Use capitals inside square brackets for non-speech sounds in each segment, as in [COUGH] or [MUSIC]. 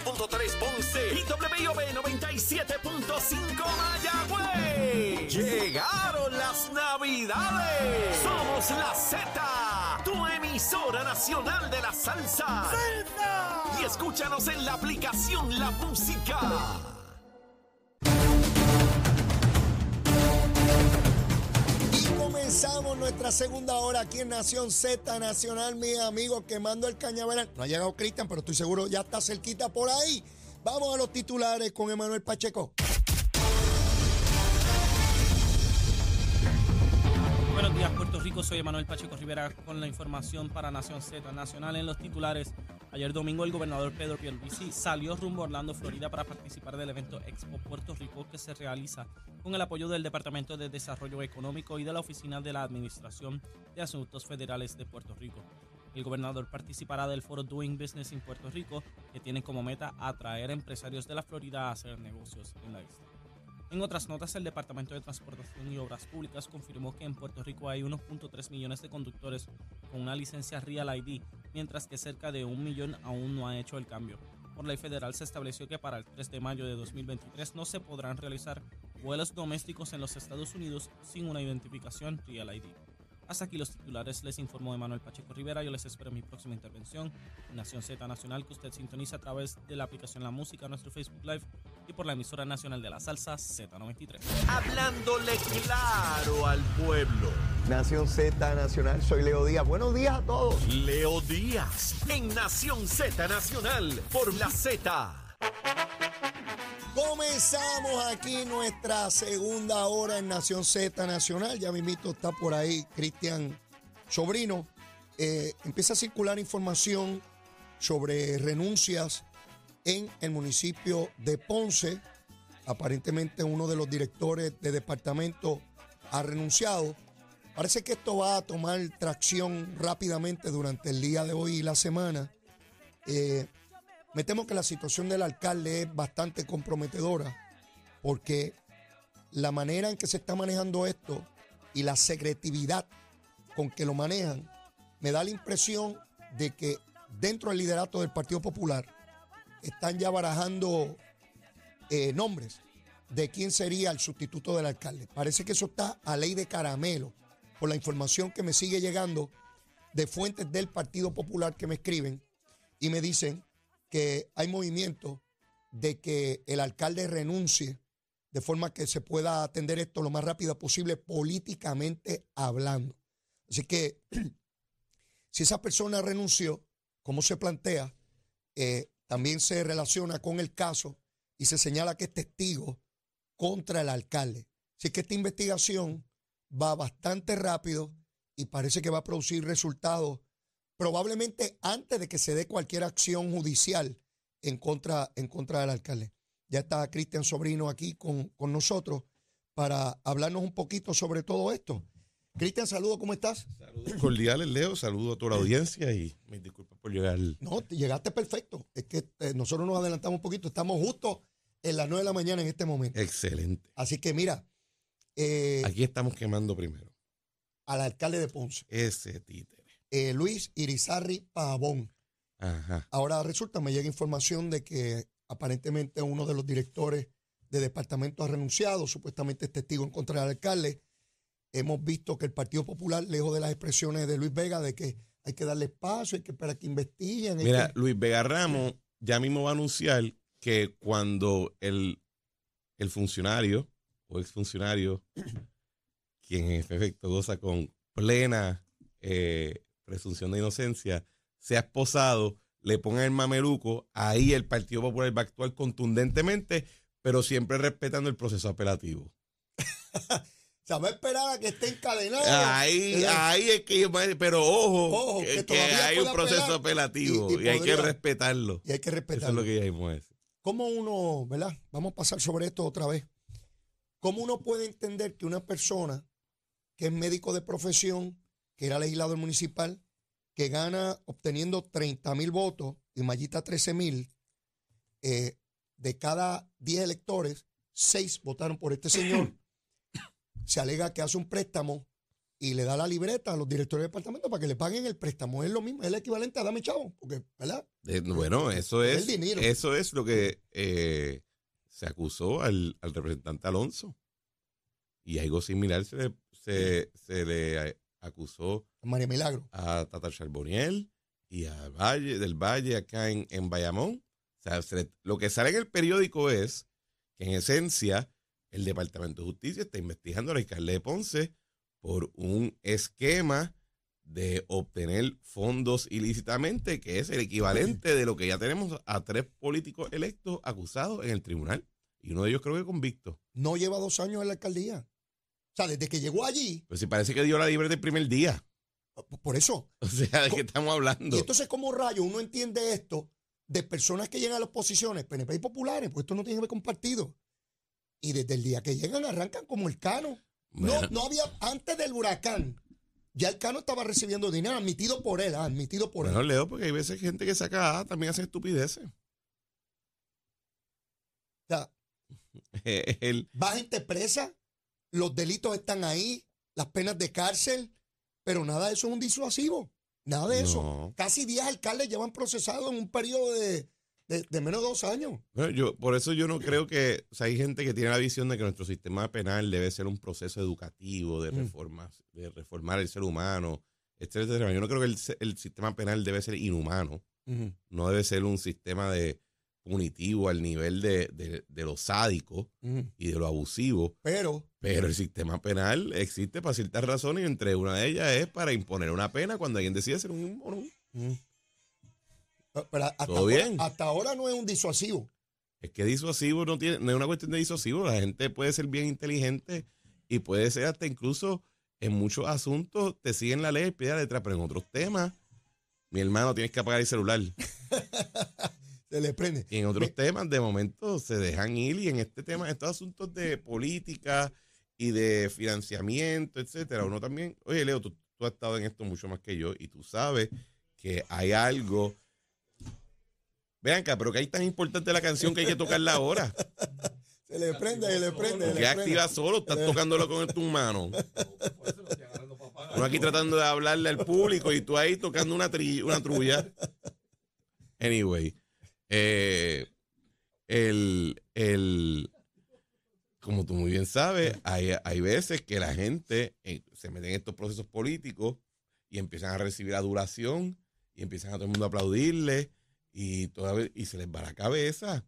93.3 Ponce y WIOB 97.5 Mayagüez. Llegaron las navidades. Somos la Z, tu emisora nacional de la salsa. Y escúchanos en la aplicación La Música. Comenzamos nuestra segunda hora aquí en Nación Z Nacional, mis amigos, quemando el cañaveral. No ha llegado Cristian, pero estoy seguro ya está cerquita por ahí. Vamos a los titulares con Emanuel Pacheco. Rico. Soy Emanuel Pacheco Rivera con la información para Nación Z Nacional en los titulares. Ayer domingo el gobernador Pedro Pierluisi salió rumbo a Orlando, Florida para participar del evento Expo Puerto Rico que se realiza con el apoyo del Departamento de Desarrollo Económico y de la Oficina de la Administración de Asuntos Federales de Puerto Rico. El gobernador participará del foro Doing Business en Puerto Rico, que tiene como meta atraer empresarios de la Florida a hacer negocios en la isla. En otras notas, el Departamento de Transportación y Obras Públicas confirmó que en Puerto Rico hay 1.3 millones de conductores con una licencia Real ID, mientras que cerca de un millón aún no ha hecho el cambio. Por ley federal se estableció que para el 3 de mayo de 2023 no se podrán realizar vuelos domésticos en los Estados Unidos sin una identificación Real ID. Hasta aquí los titulares, les informó Emanuel Pacheco Rivera. Yo les espero en mi próxima intervención en Nación Z Nacional, que usted sintoniza a través de la aplicación La Música, nuestro Facebook Live y por la emisora nacional de la salsa Z93. Hablándole claro al pueblo. Nación Z Nacional, soy Leo Díaz. Buenos días a todos. Leo Díaz en Nación Z Nacional por la Z. Comenzamos aquí nuestra segunda hora en Nación Z Nacional. Ya mismito está por ahí Cristian Sobrino. Eh, empieza a circular información sobre renuncias en el municipio de Ponce. Aparentemente uno de los directores de departamento ha renunciado. Parece que esto va a tomar tracción rápidamente durante el día de hoy y la semana. Eh, me temo que la situación del alcalde es bastante comprometedora porque la manera en que se está manejando esto y la secretividad con que lo manejan me da la impresión de que dentro del liderato del Partido Popular están ya barajando eh, nombres de quién sería el sustituto del alcalde. Parece que eso está a ley de caramelo por la información que me sigue llegando de fuentes del Partido Popular que me escriben y me dicen que hay movimiento de que el alcalde renuncie de forma que se pueda atender esto lo más rápido posible políticamente hablando. Así que [CLEARS THROAT] si esa persona renunció, como se plantea, eh, también se relaciona con el caso y se señala que es testigo contra el alcalde. Así que esta investigación va bastante rápido y parece que va a producir resultados probablemente antes de que se dé cualquier acción judicial en contra, en contra del alcalde. Ya está Cristian Sobrino aquí con, con nosotros para hablarnos un poquito sobre todo esto. Cristian, saludo, ¿cómo estás? Saludos cordiales, Leo. Saludo a toda la audiencia y me disculpas por llegar. No, llegaste perfecto. Es que eh, nosotros nos adelantamos un poquito. Estamos justo en las 9 de la mañana en este momento. Excelente. Así que mira. Eh, Aquí estamos quemando primero. Al alcalde de Ponce. Ese títere. Eh, Luis Irizarri Pavón. Ajá. Ahora resulta, me llega información de que aparentemente uno de los directores de departamento ha renunciado, supuestamente es testigo en contra del alcalde. Hemos visto que el Partido Popular, lejos de las expresiones de Luis Vega, de que hay que darle espacio, hay que esperar que investiguen. Mira, que- Luis Vega Ramos ya mismo va a anunciar que cuando el, el funcionario o exfuncionario, [CLEARS THROAT] quien en efecto goza con plena eh, presunción de inocencia, sea esposado, le pongan el mameluco, ahí el Partido Popular va a actuar contundentemente, pero siempre respetando el proceso apelativo. [LAUGHS] O sea, va a esperar a que esté encadenado. Ahí, Eh, ahí es que yo, pero ojo, Ojo, que, que que hay un proceso apelativo y- y, y hay que respetarlo. Y hay que Eso es respetarlo. lo que ya eso. ¿Cómo uno, verdad? Vamos a pasar sobre esto otra vez. ¿Cómo uno puede entender que una persona que es médico de profesión, que era legislador municipal, que gana obteniendo 30 mil votos y Mayita 13 mil, eh, de cada 10 electores, 6 votaron por este señor. [CLEARS THROAT] Se alega que hace un préstamo y le da la libreta a los directores de departamento para que le paguen el préstamo. Es lo mismo, es el equivalente a dame chavo, porque, ¿verdad? Eh, bueno, eso es, El dinero. eso es lo que eh, se acusó al, al representante Alonso. Y algo similar se le, se, se le acusó María Milagro. a Tata Charboniel y a Valle, del Valle acá en, en Bayamón. O sea, se le- lo que sale en el periódico es que en esencia el Departamento de Justicia está investigando al alcalde de Ponce por un esquema de obtener fondos ilícitamente, que es el equivalente de lo que ya tenemos a tres políticos electos acusados en el tribunal. Y uno de ellos creo que convicto. No lleva dos años en la alcaldía. O sea, desde que llegó allí, Pues si parece que dio la libre del primer día. por eso. O sea, ¿de qué estamos hablando? Y entonces, como rayo, uno entiende esto de personas que llegan a las posiciones, PNP y populares, pues esto no tiene que ver con partidos. Y desde el día que llegan, arrancan como el cano. No, Bueno. no había, antes del huracán, ya el cano estaba recibiendo dinero, admitido por él, ah, admitido por Bueno, él. Leo, porque hay veces gente que saca A también hace estupideces. O sea, [LAUGHS] El, va gente presa, los delitos están ahí, las penas de cárcel, pero nada de eso es un disuasivo. Nada de eso. No. Casi 10 alcaldes llevan procesados en un periodo de, de- de menos de dos años. yo, por eso yo no creo que, o sea, hay gente que tiene la visión de que nuestro sistema penal debe ser un proceso educativo de Mm. reformas, de reformar el ser humano, etcétera, etcétera. Yo no creo que el, sistema penal debe ser inhumano, no debe ser un sistema de punitivo al nivel de, de, de lo sádico y de lo abusivo, Pero pero el sistema penal existe para ciertas razones y entre una de ellas es para imponer una pena cuando alguien decide ser un mono. Pero hasta, ¿Todo ahora, bien? hasta ahora no es un disuasivo. Es que disuasivo no tiene, no es una cuestión de disuasivo. La gente puede ser bien inteligente y puede ser hasta incluso en muchos asuntos te siguen la ley y pide la letra, pero en otros temas, mi hermano, tienes que apagar el celular. [LAUGHS] Se le prende. Y en otros Me- temas, de momento, se dejan ir. Y en este tema, estos asuntos de política y de financiamiento, etcétera, uno también, oye, Leo, tú, tú has estado en esto mucho más que yo y tú sabes que hay algo. Vean acá, pero que hay tan importante la canción que hay que tocarla ahora. [LAUGHS] Se le prende, se le prende. se Que le activa solo, estás tocándolo con tu mano. [LAUGHS] Uno aquí tratando de hablarle al público y tú ahí tocando una, tri- una trulla. Anyway, eh, el, el, como tú muy bien sabes, hay, hay veces que la gente eh, se mete en estos procesos políticos y empiezan a recibir adulación y empiezan a todo el mundo a aplaudirle y, toda, vez- y se les va la cabeza.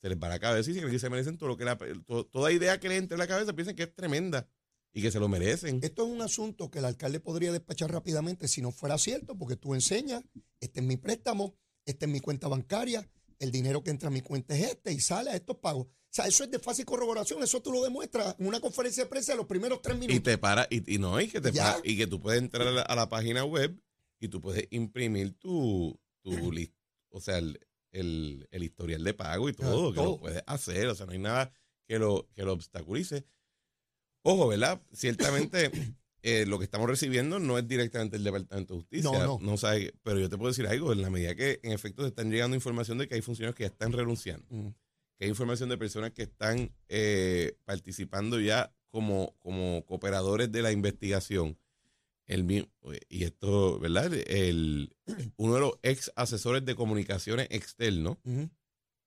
Se les va la cabeza y se creen que se merecen todo lo que la, to- toda idea que les entre en la cabeza piensan que es tremenda y que se lo merecen. Esto es un asunto que el alcalde podría despachar rápidamente si no fuera cierto, porque tú enseñas, este es mi préstamo, esta es mi cuenta bancaria, el dinero que entra a mi cuenta es este y sale a estos pagos. O sea, eso es de fácil corroboración, eso tú lo demuestras en una conferencia de prensa de los primeros tres Y minutos. te para, y, y no, y que te para- y que tú puedes entrar a la, a la página web y tú puedes imprimir tu, tu [CLEARS THROAT] list, o sea, el, el- el historial de pago y todo, Ah, que lo puedes hacer, o sea, no hay nada que lo, que lo obstaculice. Ojo, ¿verdad? Ciertamente [COUGHS] eh, lo que estamos recibiendo no es directamente el Departamento de Justicia, No, no. sabe, pero yo te puedo decir algo, en la medida que en efecto se están llegando información de que hay funcionarios que ya están renunciando Mm. que hay información de personas que están eh, participando ya como, como cooperadores de la investigación. El, y esto, ¿verdad? El, [CLEARS THROAT] uno de los ex asesores de comunicaciones externos,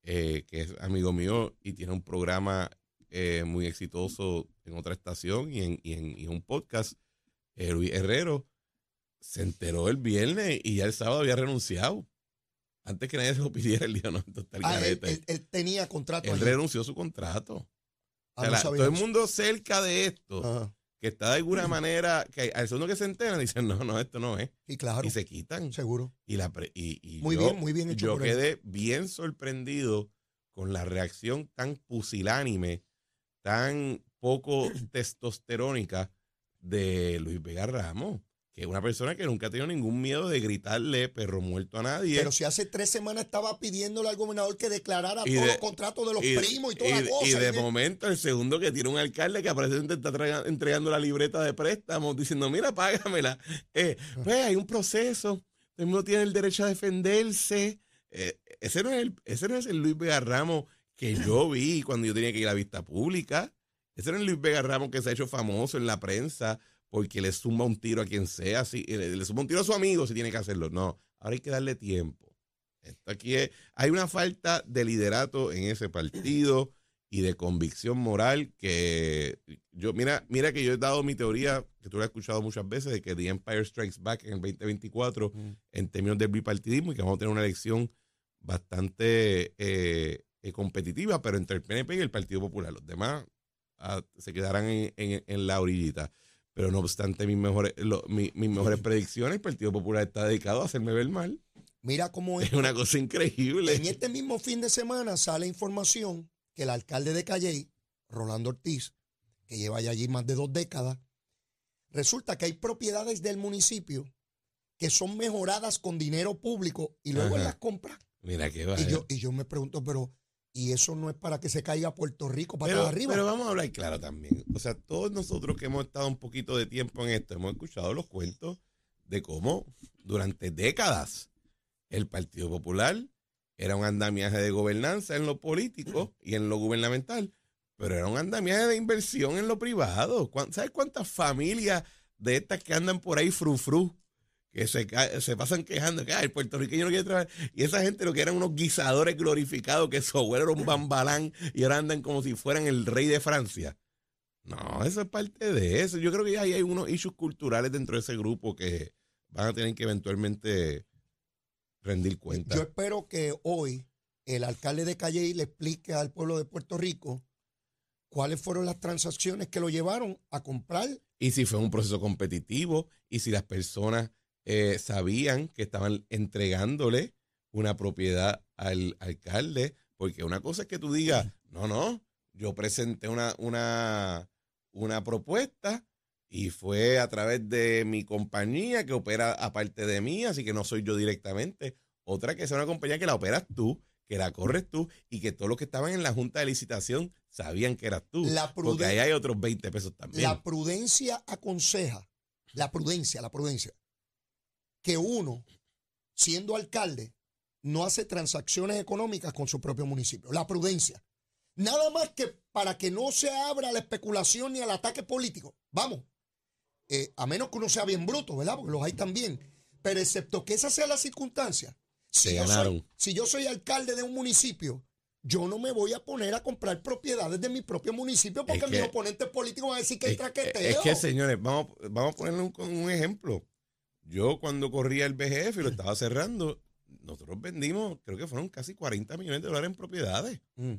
eh, que es amigo mío y tiene un programa eh, muy exitoso en otra estación y en, y en, y un podcast, eh, Luis Herrero, se enteró el viernes y ya el sábado había renunciado. Antes que nadie se lo pidiera, él dijo, no, Ah, él, garete". él- él tenía contrato Él allí. renunció su contrato. Ah, O sea, no la- sabía todo el mundo cerca de esto, Ajá. Que está de alguna manera, que al segundo que se enteran, dicen, no, no, esto no es. Sí, claro, Y se quitan. seguro. Y, la pre- y, y Muy yo, bien, muy bien hecho Yo quedé bien sorprendido con la reacción tan pusilánime, tan poco [CLEARS THROAT] testosterónica de Luis Vega Ramos, que es una persona que nunca ha tenido ningún miedo de gritarle perro muerto a nadie. Pero si hace tres semanas estaba pidiéndole al gobernador que declarara Y todos los contratos de los y, primos y toda y- la cosa. y de y de- momento, el segundo que tiene un alcalde que aparentemente está traga- entregando la libreta de préstamos, diciendo, mira, págamela. Eh, pues hay un proceso, todo el mundo tiene el derecho a defenderse. Eh, ese, no es el, ese no es el Luis Vega Ramos que yo [LAUGHS] vi cuando yo tenía que ir a la vista pública. Ese no es el Luis Vega Ramos que se ha hecho famoso en la prensa porque le suma un tiro a quien sea, si, le, le suma un tiro a su amigo si tiene que hacerlo. No, ahora hay que darle tiempo. Esto aquí es, hay una falta de liderato en ese partido y de convicción moral que yo, mira, mira que yo he dado mi teoría, que tú la has escuchado muchas veces, de que The Empire Strikes Back en el 2024 en términos del bipartidismo y que vamos a tener una elección bastante eh, eh, competitiva, pero entre el PNP y el Partido Popular. Los demás ah, se quedarán en, en- en la orillita. Pero no obstante mis mejores, lo- mis mejores [LAUGHS] predicciones, el Partido Popular está dedicado a hacerme ver mal. Mira cómo es. Es una cosa increíble. En este mismo fin de semana sale información que el alcalde de Calley, Rolando Ortiz, que lleva ya allí más de dos décadas, resulta que hay propiedades del municipio que son mejoradas con dinero público y luego Ajá. las compra. Mira qué va. Y yo, y yo me pregunto, pero, ¿y eso no es para que se caiga Puerto Rico para Pero, arriba? pero vamos a hablar claro también. O sea, todos nosotros que hemos estado un poquito de tiempo en esto, hemos escuchado los cuentos de cómo durante décadas el Partido Popular era un andamiaje de gobernanza en lo político y en lo gubernamental, pero era un andamiaje de inversión en lo privado. ¿Cuán- ¿Sabes cuántas familias de estas que andan por ahí frufru? Que se, pasan quejando que "Ay, el puertorriqueño no quiere trabajar. Y esa gente lo que eran unos guisadores glorificados, que su abuelo era un bambalán y ahora andan como si fueran el rey de Francia. No, eso es parte de eso. Yo creo que ahí hay unos issues culturales dentro de ese grupo que van a tener que eventualmente rendir cuenta. Yo espero que hoy el alcalde de Calley le explique al pueblo de Puerto Rico cuáles fueron las transacciones que lo llevaron a comprar y si fue un proceso competitivo y si las personas eh, sabían que estaban entregándole una propiedad al alcalde, porque una cosa es que tú digas, no, no, yo presenté una, una, una propuesta y fue a través de mi compañía que opera aparte de mí, así que no soy yo directamente. Otra que sea una compañía que la operas tú, que la corres tú y que todos los que estaban en la junta de licitación sabían que eras tú. La porque ahí hay otros 20 pesos también. La prudencia aconseja, la prudencia, la prudencia, que uno, siendo alcalde, no hace transacciones económicas con su propio municipio. La prudencia. Nada más que para que no se abra a la especulación ni al ataque político. Vamos. Eh, a menos que uno sea bien bruto, ¿verdad? Porque los hay también. Pero excepto que esa sea la circunstancia. Se yo ganaron. Soy, si yo soy alcalde de un municipio, yo no me voy a poner a comprar propiedades de mi propio municipio porque Es que- mis oponentes políticos van a decir que Es, es traqueteo. es que, señores, vamos, vamos a ponerle un, un ejemplo. Yo cuando corría el BGF y lo estaba cerrando, nosotros vendimos, creo que fueron casi 40 millones de dólares en propiedades. Mm.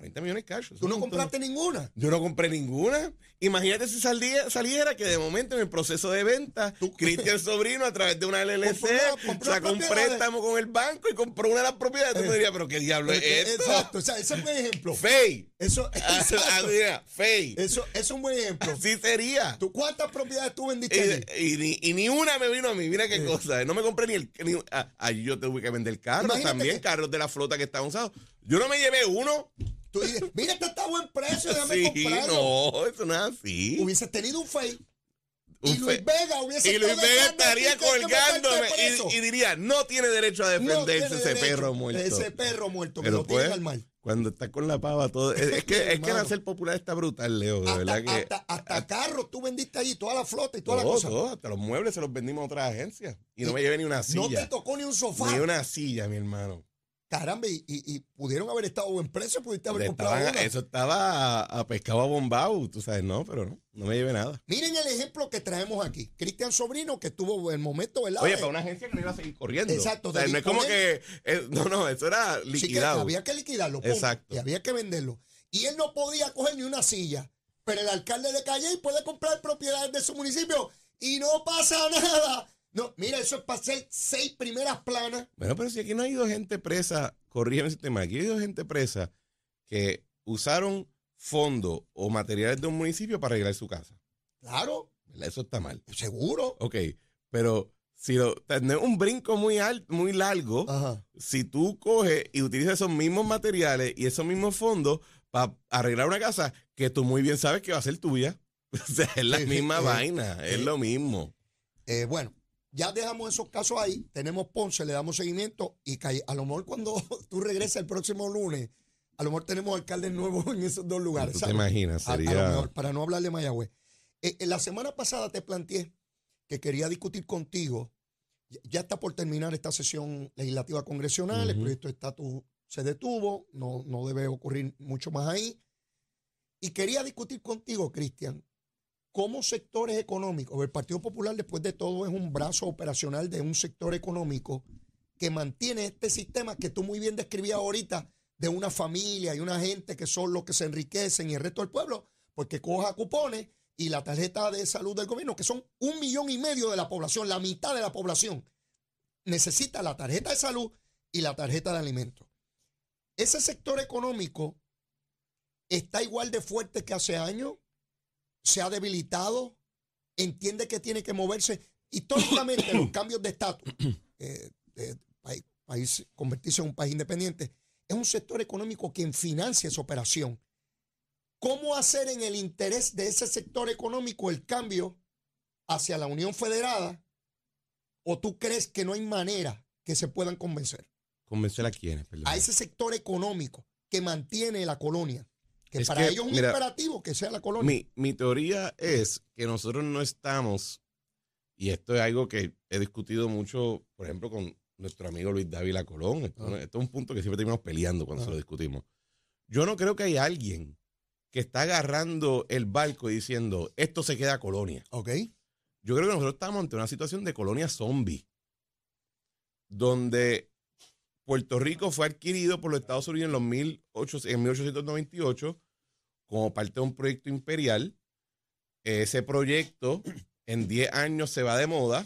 40 millones cash. eso ¿Tú no compraste ninguna? Yo no compré ninguna. Imagínate si salía- saliera que de momento en el proceso de venta, Cristian [LAUGHS] Sobrino a través de una LLC sacó un préstamo con el banco y compró una de las propiedades. Tú me dirías, pero ¿qué diablo es esto? Exacto, o sea, ese es un buen ejemplo. Fey. [LAUGHS] Eso, Ah, mira, Fey. eso, eso es un buen ejemplo. Así sería. ¿Tú cuántas propiedades tú vendiste? Y, ni, y ni una me vino a mí, mira qué cosa. No me compré ni el. Ah, ahí yo tuve que vender carros también, carros de la flota que estaban usados. Yo no me llevé uno. Tú dices, mira, este está a buen precio, déjame Sí, comprarlo. no, eso no es así. Hubieses tenido un fake. Un y Luis Vega hubiese y Luis Vega estaría colgándome y, y diría, no tiene derecho a No tiene defenderse ese derecho. perro muerto. Ese perro muerto que Pero tiene pues, al mal. Cuando está con la pava, todo. Es, es que, es que hacer popular está brutal, Leo. Hasta, verdad que. hasta, hasta carros tú vendiste allí, toda la flota y toda la todo, cosa. todo, hasta los muebles se los vendimos a otras agencias. Y no me llevé ni una No te silla. tocó ni un sofá. ni una silla, mi hermano. Caramba, y, y- y pudieron haber estado a buen precio, pudiste haber comprado Estaban- una. eso estaba a, a pescado bombao, tú sabes, no, pero no, no me llevé nada. Miren el ejemplo que traemos aquí. Cristian Sobrino, que tuvo el momento, ¿verdad? Oye, de- para una agencia que no iba a seguir corriendo. Exacto, O sea, no es como que. eh, no, no, eso era Sí que liquidado. había que liquidarlo. Exacto. Y había que venderlo. Y él no podía coger ni una silla. Pero el alcalde de Calle puede comprar propiedades de su municipio y no pasa [LAUGHS] nada. No, mira, eso es para hacer seis primeras planas. Bueno, pero si aquí no ha ido gente presa, corrígeme ese tema, aquí ha ido gente presa que usaron fondos o materiales de un municipio para arreglar su casa. Claro. Eso está mal. seguro. Ok, pero si lo, tener un brinco muy alto, muy largo, Ajá. si tú coges y utilizas esos mismos materiales y esos mismos fondos para arreglar una casa que tú muy bien sabes que va a ser tuya. [LAUGHS] O sea, es la Sí, misma vaina, es lo mismo. Eh, bueno, ya dejamos esos casos ahí. Tenemos Ponce, le damos seguimiento y a lo mejor cuando [LAUGHS] tú regreses el próximo lunes, a lo mejor tenemos alcaldes nuevos en esos dos lugares. Tú te ¿sabes? imaginas, A- a lo sería... mejor, para no hablar de Mayagüez. Eh, eh, la semana pasada te planteé que quería discutir contigo. Ya- está por terminar esta sesión legislativa congresional, el Ujú. proyecto de estatus se detuvo, no, no debe ocurrir mucho más ahí. Y quería discutir contigo, Cristian, cómo sectores económicos, el Partido Popular después de todo es un brazo operacional de un sector económico que mantiene este sistema que tú muy bien describías ahorita de una familia y una gente que son los que se enriquecen y el resto del pueblo, porque coja cupones y la tarjeta de salud del gobierno, que son un millón y medio de la población, la mitad de la población, necesita la tarjeta de salud y la tarjeta de alimentos. Ese sector económico está igual de fuerte que hace años, se ha debilitado, entiende que tiene que moverse. Históricamente, los [COUGHS] cambios de estatus, [COUGHS] eh, de país, país- convertirse en un país independiente, es un sector económico quien financia esa operación. ¿Cómo hacer en el interés de ese sector económico el cambio hacia la Unión Federada? ¿O tú crees que no hay manera que se puedan convencer? ¿Convencer a quiénes? Perdón. A ese sector económico que mantiene la colonia. Que Es para que, ellos es un mira, imperativo que sea la colonia. Mi, mi teoría es que nosotros no estamos, y esto es algo que he discutido mucho, por ejemplo, con nuestro amigo Luis Dávila Colón. Esto, Ah. esto es un punto que siempre terminamos peleando cuando Ah. se lo discutimos. Yo no creo que hay alguien que está agarrando el barco y diciendo, esto se queda colonia. ¿Ok? Yo creo que nosotros estamos ante una situación de colonia zombie, donde Puerto Rico fue adquirido por los Estados Unidos en, los 1800 en 1898 como parte de un proyecto imperial. Ese proyecto en 10 años se va de moda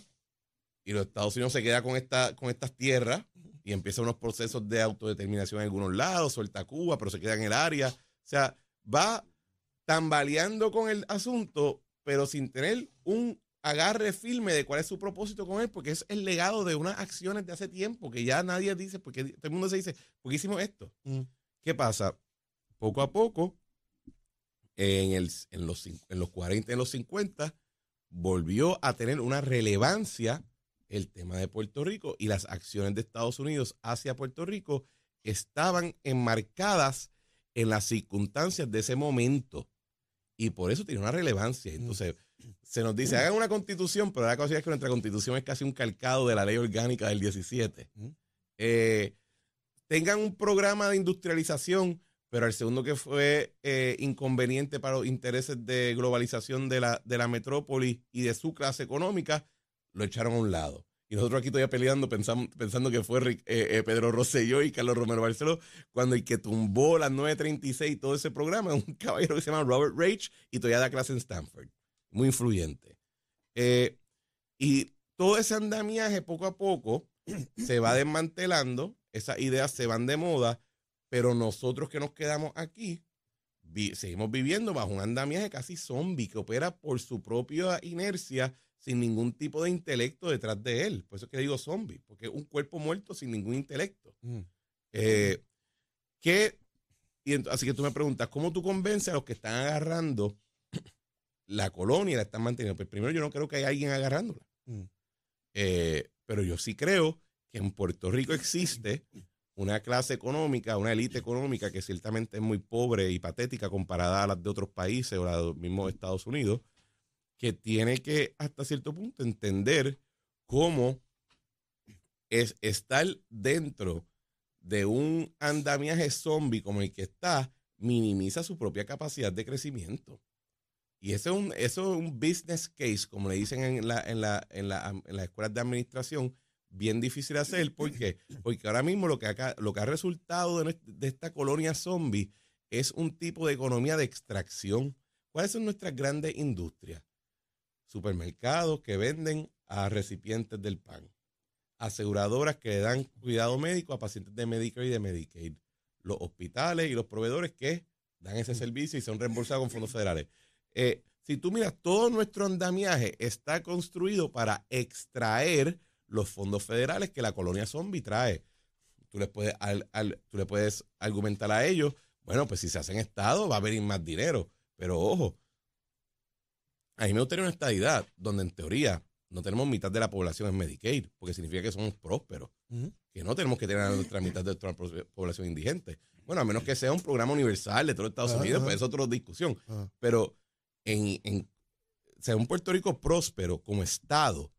y los Estados Unidos se queda con, esta, con estas tierras y empieza unos procesos de autodeterminación en algunos lados, suelta Cuba, pero se queda en el área. O sea, va tambaleando con el asunto, pero sin tener un agarre firme de cuál es su propósito con él, porque es el legado de unas acciones de hace tiempo que ya nadie dice, porque todo el mundo se dice, ¿por qué hicimos esto? Mm. ¿Qué pasa? Poco a poco, en, el, en, los, en los 40 y en los 50, volvió a tener una relevancia el tema de Puerto Rico y las acciones de Estados Unidos hacia Puerto Rico estaban enmarcadas en las circunstancias de ese momento. Y por eso tiene una relevancia. Entonces, se nos dice, hagan una constitución, pero la cosa es que nuestra constitución es casi un calcado de la ley orgánica del 17. Mm. Eh, tengan un programa de industrialización, pero el segundo que fue eh, inconveniente para los intereses de globalización de la, de la metrópoli y de su clase económica, lo echaron a un lado. Y nosotros aquí todavía peleando pensando, pensando que fue eh, eh, Pedro Rosselló y Carlos Romero Barceló, cuando el que tumbó las 936 y todo ese programa es un [LAUGHS] caballero que se llama Robert Rage y todavía da clase en Stanford. Muy influyente. Eh, y todo ese andamiaje poco a poco [CLEARS THROAT] se va desmantelando, esas ideas se van de moda, pero nosotros que nos quedamos aquí vi- seguimos viviendo bajo un andamiaje casi zombie que opera por su propia inercia sin ningún tipo de intelecto detrás de él. Por eso es que digo zombie, porque es un cuerpo muerto sin ningún intelecto. Mm. Eh, ¿qué- y así que tú me preguntas, ¿cómo tú convences a los que están agarrando la colonia la están manteniendo? Pues primero yo no creo que haya alguien agarrándola. Mm. Eh, pero yo sí creo que en Puerto Rico [LAUGHS] existe una clase económica, una élite económica que ciertamente es muy pobre y patética comparada a las de otros países o a los mismos Estados Unidos, que tiene que hasta cierto punto entender cómo es estar dentro de un andamiaje zombie como el que está, minimiza su propia capacidad de crecimiento. Y eso es un, eso es un business case, como le dicen en, la, en, la, en, la, en las escuelas de administración, bien difícil de hacer. ¿Por qué? Porque ahora mismo lo que, acá, lo que ha resultado de, de esta colonia zombie es un tipo de economía de extracción. ¿Cuáles son nuestras grandes industrias? Supermercados que venden a recipientes del pan. Aseguradoras que le dan cuidado médico a pacientes de Medicare y de Medicaid. Los hospitales y los proveedores que dan ese servicio y son reembolsados con fondos federales. Eh, si tú miras, todo nuestro andamiaje está construido para extraer los fondos federales que la colonia zombie trae. Tú les puedes, al- al- tú le puedes argumentar a ellos, bueno, pues si se hacen Estado va a venir más dinero. Pero ojo, a mí me gustaría una estadidad donde en teoría no tenemos mitad de la población en Medicaid, porque significa que somos prósperos, que no tenemos que tener a nuestra mitad de nuestra po- población indigente. Bueno, a menos que sea un programa universal de todo Estados Unidos, pues es otra discusión. Ajá. Pero en, en- sea, un Puerto Rico próspero como Estado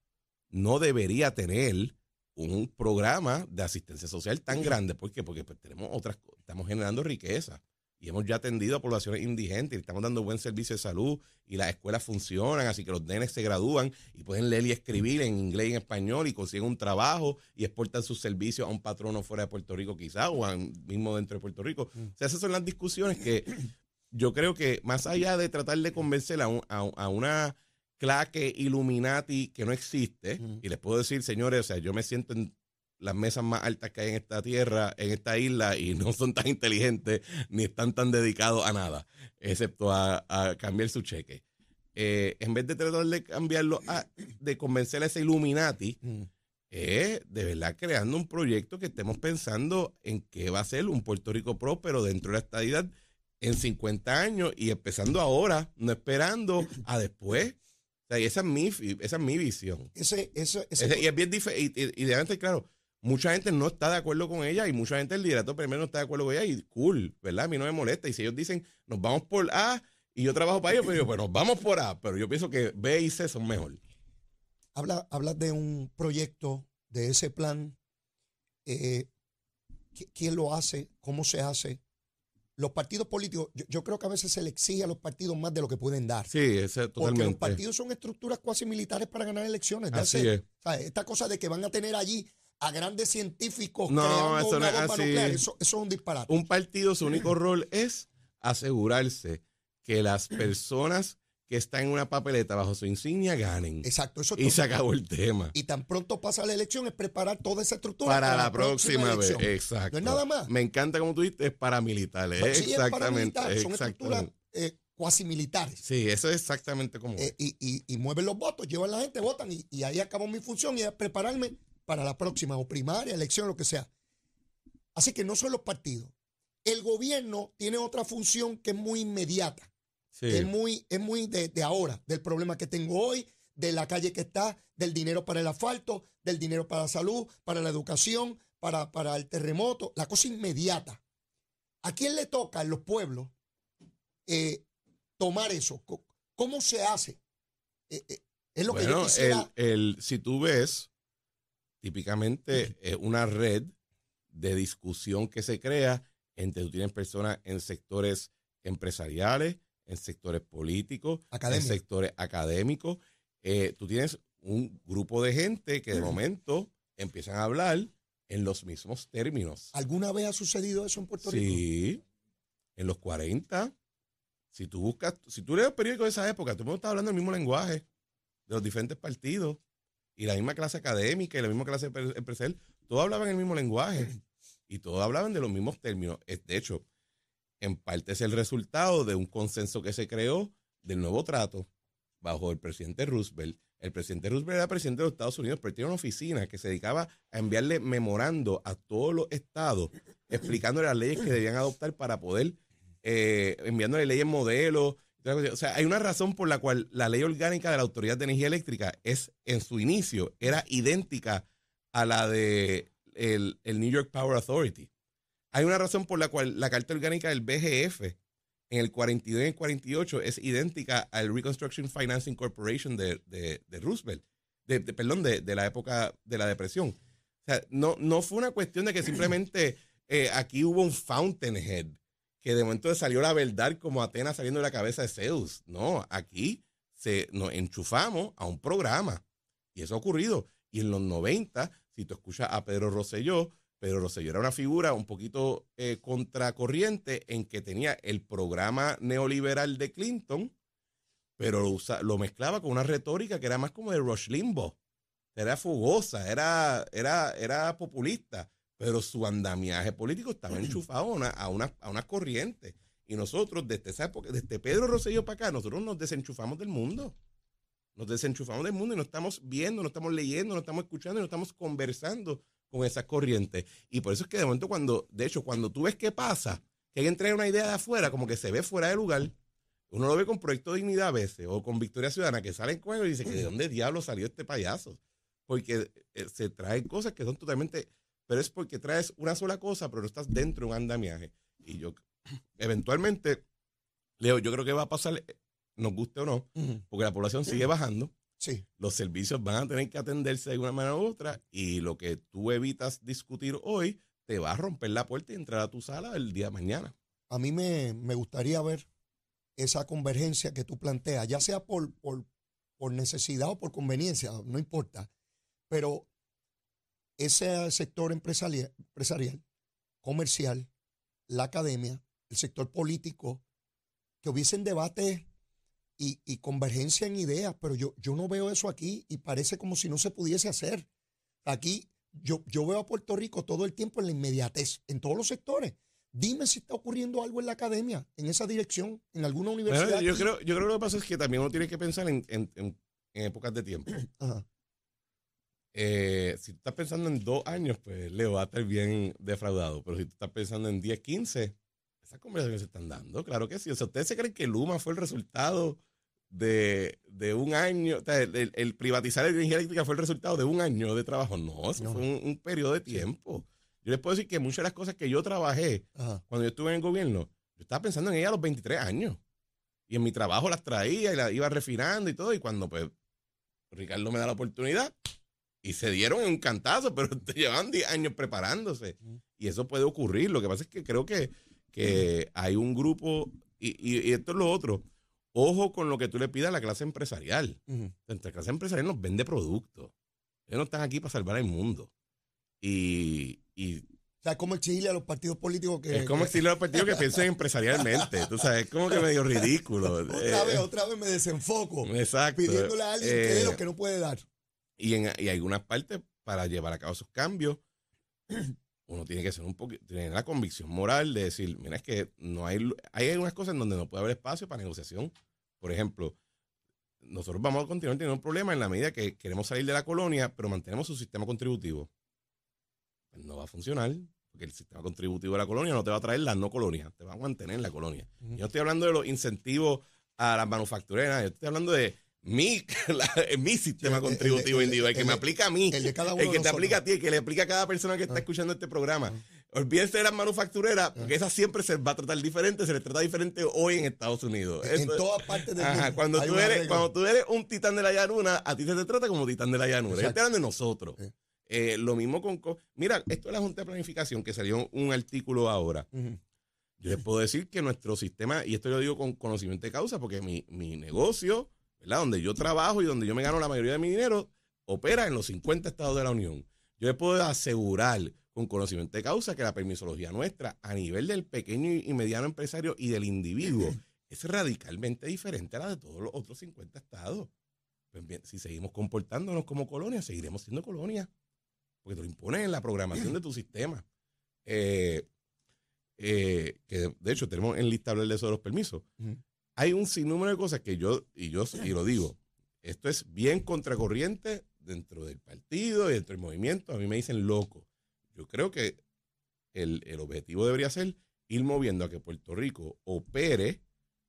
no debería tener un programa de asistencia social tan grande. ¿Por qué? Porque pues, tenemos otras, estamos generando riqueza y hemos ya atendido a poblaciones indigentes y estamos dando buen servicio de salud y las escuelas funcionan, así que los nenes se gradúan y pueden leer y escribir en inglés y en español y consiguen un trabajo y exportan sus servicios a un patrono fuera de Puerto Rico quizás o a- mismo dentro de Puerto Rico. O sea, esas son las discusiones que yo creo que más allá de tratar de convencer a, un- a- a una claque Illuminati que no existe, y les puedo decir, señores, o sea, yo me siento en las mesas más altas que hay en esta tierra, en esta isla, y no son tan inteligentes ni están tan dedicados a nada, excepto a, a cambiar su cheque. Eh, en vez de tratar de cambiarlo, a- de convencer a ese Illuminati, es de verdad creando un proyecto que estemos pensando en qué va a ser un Puerto Rico próspero dentro de la estadidad en 50 años y empezando ahora, no esperando a después. O sea, y esa es mi, esa es mi visión. Ese, ese, ese- Ese- y es bien diferente. Y, y, de antes, claro, mucha gente no está de acuerdo con ella y mucha gente, el liderato primero no está de acuerdo con ella y cool, ¿verdad? A mí no me molesta. Y si ellos dicen, nos vamos por A y yo trabajo para ellos, pues yo, pues nos vamos por A. Pero yo pienso que B y C son mejor. habla, hablas de un proyecto, de ese plan. eh, ¿qui- ¿Quién lo hace? ¿Cómo se hace? Los partidos políticos, yo, yo creo que a veces se le exige a los partidos más de lo que pueden dar. Sí, ese Porque los partidos son estructuras cuasi militares para ganar elecciones. Así es. O sea, esta cosa de que van a tener allí a grandes científicos No, creando eso no una es bomba así. nuclear, eso, eso es un disparate. un partido, su único rol es asegurarse que las personas que están en una papeleta bajo su insignia ganen. Exacto, eso Y se acabó el tema. Y tan pronto pasa la elección es preparar toda esa estructura Para la próxima vez. elección. Exacto. No es nada más. Me encanta como tú dices, es paramilitar. es Pues sí, es exactamente. paramilitar, son estructuras eh, cuasi militares. Sí, eso es exactamente como. Eh, y, y- y mueven los votos, llevan la gente, votan y, y ahí acabó mi función y es prepararme para la próxima o primaria, elección, lo que sea. Así que no son los partidos. El gobierno tiene otra función que es muy inmediata, sí. es muy, es muy de, de ahora, del problema que tengo hoy, de la calle que está, del dinero para el asfalto, del dinero para la salud, para la educación, para, para el terremoto, la cosa inmediata. ¿A quién le toca en los pueblos eh, tomar eso? ¿Cómo se hace? Eh, eh, es lo que yo bueno, quisiera. el, el- si tú ves, típicamente es una red de discusión que se crea entre tú tienes personas en sectores empresariales, en sectores políticos, en sectores académicos. Eh, tú tienes un grupo de gente que de momento empiezan a hablar en los mismos términos. ¿Alguna vez ha sucedido eso en Puerto Rico? Sí, en los 40. Si tú buscas, si tú lees periódicos de esa época, todo el mundo está hablando el mismo lenguaje de los diferentes partidos y la misma clase académica y la misma clase empre- empresarial, todos hablaban el mismo lenguaje y todos hablaban de los mismos términos. De hecho, en parte es el resultado de un consenso que se creó del nuevo trato bajo el presidente Roosevelt. El presidente Roosevelt era presidente de los Estados Unidos, pero tenía una oficina que se dedicaba a enviarle memorando a todos los estados explicándole las leyes que debían adoptar para poder, eh, enviándole leyes modelos. O sea, hay una razón por la cual la ley orgánica de la Autoridad de Energía Eléctrica es, en su inicio, era idéntica a la de el New York Power Authority. Hay una razón por la cual la Carta Orgánica del BGF en el 42 y el 48 es idéntica al Reconstruction Financing Corporation de, de- de Roosevelt, de, de- perdón, de, de la época de la depresión. O sea, no, no fue una cuestión de que [CLEARS THROAT] simplemente eh, aquí hubo un fountainhead, que de momento salió la verdad como Atenas saliendo de la cabeza de Zeus. No, aquí se, nos enchufamos a un programa y eso ha ocurrido. Y en los 90, si tú escuchas a Pedro Rosselló, Pedro Rosselló era una figura un poquito eh, contracorriente en que tenía el programa neoliberal de Clinton, pero lo, usa- lo mezclaba con una retórica que era más como de Rush Limbaugh. Era fogosa, era, era, era populista, pero su andamiaje político estaba [CLEARS THROAT] enchufado a una, a una, a una corriente. Y nosotros, desde esa época, desde Pedro Rosselló para acá, nosotros nos desenchufamos del mundo. Nos desenchufamos del mundo y no estamos viendo, no estamos leyendo, no estamos escuchando, no estamos conversando con esas corrientes. Y por eso es que de momento cuando, de hecho, cuando tú ves qué pasa, que alguien trae una idea de afuera, como que se ve fuera de lugar, uno lo ve con Proyecto Dignidad a veces, o con Victoria Ciudadana, que salen con él y dice que de dónde diablo salió este payaso. Porque eh, se traen cosas que son totalmente, pero es porque traes una sola cosa, pero no estás dentro de un andamiaje. Y yo, eventualmente, Leo, yo creo que va a pasar nos guste o no, porque la población sigue bajando, Sí. los servicios van a tener que atenderse de una manera u otra y lo que tú evitas discutir hoy te va a romper la puerta y entrar a tu sala el día de mañana. A mí me, me gustaría ver esa convergencia que tú planteas, ya sea por, por, por necesidad o por conveniencia, no importa. Pero ese sector empresarial, empresarial, comercial, la academia, el sector político, que hubiesen debates y, y convergencia en ideas, pero yo, yo no veo eso aquí y parece como si no se pudiese hacer. Aquí yo, yo veo a Puerto Rico todo el tiempo en la inmediatez, en todos los sectores. Dime si está ocurriendo algo en la academia, en esa dirección, en alguna universidad. Bueno, yo, creo, yo creo que lo que pasa es que también uno tiene que pensar en, en- en- en épocas de tiempo. [CLEARS THROAT] Ajá. Eh, si tú estás pensando en dos años, pues Leo va a estar bien defraudado. Pero si tú estás pensando en 10, 15, esas conversaciones se están dando. Claro que sí. O sea, ¿ustedes se creen que Luma fue el resultado de, de un año? O sea, el, privatizar la energía eléctrica fue el resultado de un año de trabajo. No, eso No. fue un, un periodo de tiempo. Yo les puedo decir que muchas de las cosas que yo trabajé Ajá. cuando yo estuve en el gobierno, yo estaba pensando en ella a los 23 años. Y en mi trabajo las traía y las iba refinando y todo. Y cuando pues Ricardo me da la oportunidad, y se dieron en un cantazo, [LAUGHS] pero te llevaban 10 años preparándose. Y eso puede ocurrir. Lo que pasa es que creo que, que hay un grupo, y, y- y esto es lo otro. Ojo con lo que tú le pidas a la clase empresarial. Ujú. La clase empresarial nos vende productos. Ellos no están aquí para salvar el mundo. Y, y O sea, es como exigirle a los partidos políticos que. es como decirle a los partidos que piensen empresarialmente. Tú sabes, es como que medio ridículo. [LAUGHS] Otra Eh, vez, otra vez me desenfoco. Exacto. Pidiéndole a alguien que dé Eh, lo que no puede dar. y en y algunas partes, para llevar a cabo esos cambios, uno tiene que ser un poquito, tener la convicción moral de decir, mira, es que no hay, hay algunas cosas en donde no puede haber espacio para negociación. Por ejemplo, nosotros vamos a continuar teniendo un problema en la medida que queremos salir de la colonia, pero mantenemos su sistema contributivo. Pues no va a funcionar, porque el sistema contributivo de la colonia no te va a traer las no colonias, te va a mantener en la colonia. Yo no estoy hablando de los incentivos a las manufactureras, yo estoy hablando de mi, [LAUGHS] la- mi sistema Sí, el- el- contributivo el- individual, que el- me aplica a mí, El de cada uno el que de te aplica a ti, el que le aplica a cada persona que está Ah. escuchando este programa. Ah. Olvídense de las manufactureras, porque esas siempre se va a tratar diferente, se les trata diferente hoy en Estados Unidos. En todas partes del mundo. cuando tú, eres, regla. cuando tú eres un titán de la llanura, a ti se te trata como titán de la llanura. Ellos te hablan de nosotros. Eh, lo mismo con... co- Mira, esto es la Junta de Planificación, que salió un artículo ahora. Yo les puedo decir que nuestro sistema, y esto lo digo con conocimiento de causa, porque mi, mi negocio, ¿verdad? Donde yo trabajo y donde yo me gano la mayoría de mi dinero, opera en los 50 estados de la Unión. Yo les puedo asegurar con conocimiento de causa que la permisología nuestra, a nivel del pequeño y mediano empresario y del individuo, [LAUGHS] es radicalmente diferente a la de todos los otros 50 estados. Pues bien, si seguimos comportándonos como colonia, seguiremos siendo colonia. Porque te lo imponen en la programación de tu sistema. Eh, eh, que de, hecho tenemos en lista hablar de eso de los permisos. Hay un sinnúmero de cosas que yo, y yo y lo digo, esto es bien contracorriente dentro del partido y dentro del movimiento. A mí me dicen loco. Yo creo que el, el objetivo debería ser ir moviendo a que Puerto Rico opere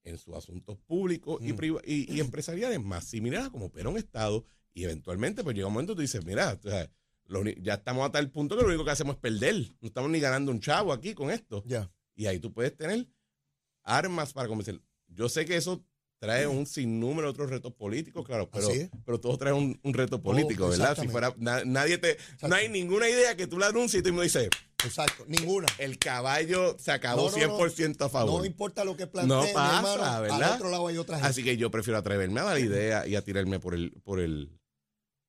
en sus asuntos públicos y, Mm. y, y empresariales más similares a como opera un Estado. Y eventualmente, pues llega un momento que tú dices, mira, o sea, lo uni- ya estamos a tal punto que lo único que hacemos es perder. No estamos ni ganando un chavo aquí con esto. Ya. Y ahí tú puedes tener armas para convencer. Yo sé que eso trae un sinnúmero de otros retos políticos, claro, pero, todo trae un, un reto político, ¿verdad? Si fuera, na- nadie te, no hay ninguna idea que tú la anuncies y tú mismo dices, Exacto. Ninguna. el caballo se acabó No, no, no. 100% a favor. No importa lo que plantee, No mi pasa, hermano, ¿verdad? Al otro lado hay otra gente. Así que yo prefiero atreverme a dar idea y a tirarme por el, por el,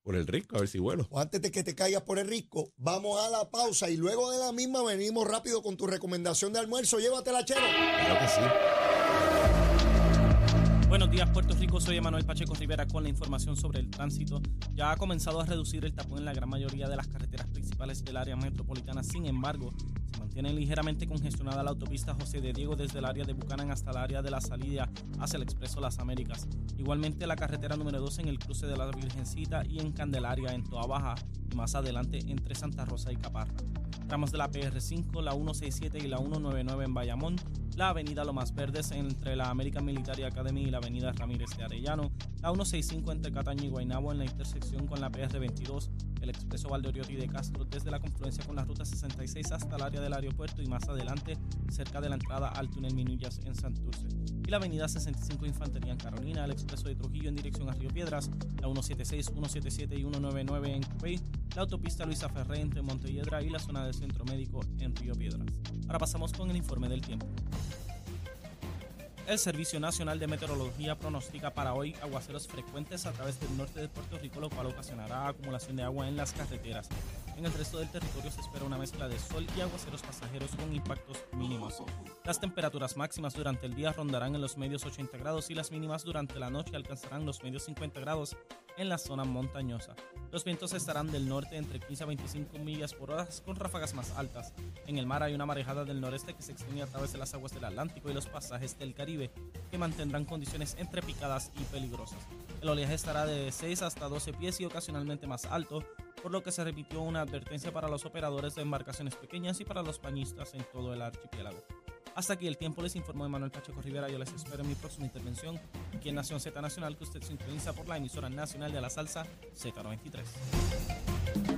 por el risco, a ver si vuelo. O antes de que te caigas por el risco, vamos a la pausa y luego de la misma venimos rápido con tu recomendación de almuerzo. Llévatela, chero. Claro que sí. Buenos días, Puerto Rico. Soy Emanuel Pacheco Rivera con la información sobre el tránsito. Ya ha comenzado a reducir el tapón en la gran mayoría de las carreteras principales del área metropolitana. Sin embargo, se mantiene ligeramente congestionada la autopista José de Diego desde el área de Bucanan hasta el área de la salida hacia el Expreso Las Américas. Igualmente la carretera número 12 en el cruce de la Virgencita y en Candelaria en Toa Baja y más adelante entre Santa Rosa y Caparra. Tramos de la PR5, la 167 y la 199 en Bayamón, la avenida Lomas Verdes entre la American Military Academy y la avenida Ramírez de Arellano, la 165 entre Cataño y Guaynabo en la intersección con la PR22, el expreso Valdoriotti de Castro desde la confluencia con la ruta 66 hasta el área del aeropuerto y más adelante cerca de la entrada al túnel Minullas en Santurce. Y la avenida 65 Infantería en Carolina, el expreso de Trujillo en dirección a Río Piedras, la 176, 177 y 199 en Cupey, la autopista Luisa Ferré entre Montelledra y la zona del Centro Médico en Río Piedras. Ahora pasamos con el informe del tiempo. El Servicio Nacional de Meteorología pronostica para hoy aguaceros frecuentes a través del norte de Puerto Rico, lo cual ocasionará acumulación de agua en las carreteras. En el resto del territorio se espera una mezcla de sol y aguaceros pasajeros con impactos mínimos. Las temperaturas máximas durante el día rondarán en los medios 80 grados y las mínimas durante la noche alcanzarán los medios 50 grados en la zona montañosa. Los vientos estarán del norte entre 15 a 25 millas por hora con ráfagas más altas. En el mar hay una marejada del noreste que se extiende a través de las aguas del Atlántico y los pasajes del Caribe que mantendrán condiciones entre picadas y peligrosas. El oleaje estará de 6 hasta 12 pies y ocasionalmente más alto, por lo que se repitió una advertencia para los operadores de embarcaciones pequeñas y para los bañistas en todo el archipiélago. Hasta aquí el tiempo, les informó Manuel Pacheco Rivera. Yo les espero en mi próxima intervención aquí en Nación Z Nacional, que usted sintoniza por la emisora nacional de la salsa Z93.